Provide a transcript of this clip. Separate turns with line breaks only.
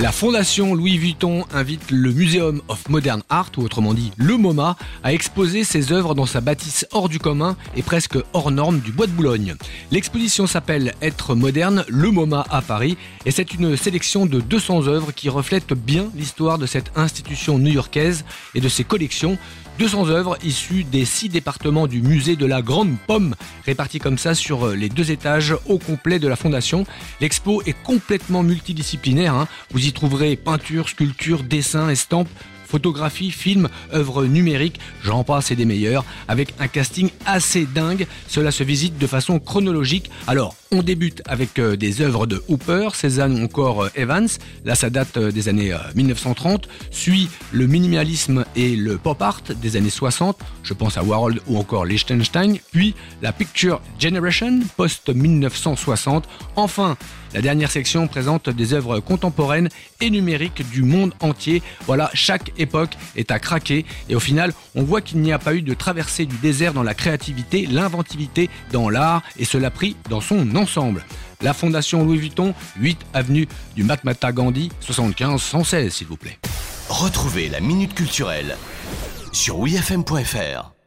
La fondation Louis Vuitton invite le Museum of Modern Art, ou autrement dit le MoMA, à exposer ses œuvres dans sa bâtisse hors du commun et presque hors norme du Bois de Boulogne. L'exposition s'appelle Être moderne, le MoMA à Paris, et c'est une sélection de 200 œuvres qui reflètent bien l'histoire de cette institution new-yorkaise et de ses collections 200 œuvres issues des six départements du musée de la Grande Pomme, réparties comme ça sur les deux étages au complet de la fondation. L'expo est complètement multidisciplinaire. Hein. Trouverez peinture, sculpture, dessin, estampes, photographie, film, œuvres numériques, j'en passe et des meilleurs, avec un casting assez dingue. Cela se visite de façon chronologique. Alors, on débute avec euh, des œuvres de Hooper, Cézanne ou encore euh, Evans. Là, ça date euh, des années 1930. Suit le minimalisme et le pop art des années 60. Je pense à Warhol ou encore Liechtenstein. Puis la Picture Generation post-1960. Enfin, la dernière section présente des œuvres contemporaines et numériques du monde entier. Voilà, chaque époque est à craquer. Et au final, on voit qu'il n'y a pas eu de traversée du désert dans la créativité, l'inventivité, dans l'art, et cela pris dans son ensemble. La Fondation Louis Vuitton, 8 avenue du Matmata Gandhi, 75 116 s'il vous plaît.
Retrouvez la Minute Culturelle sur wifm.fr.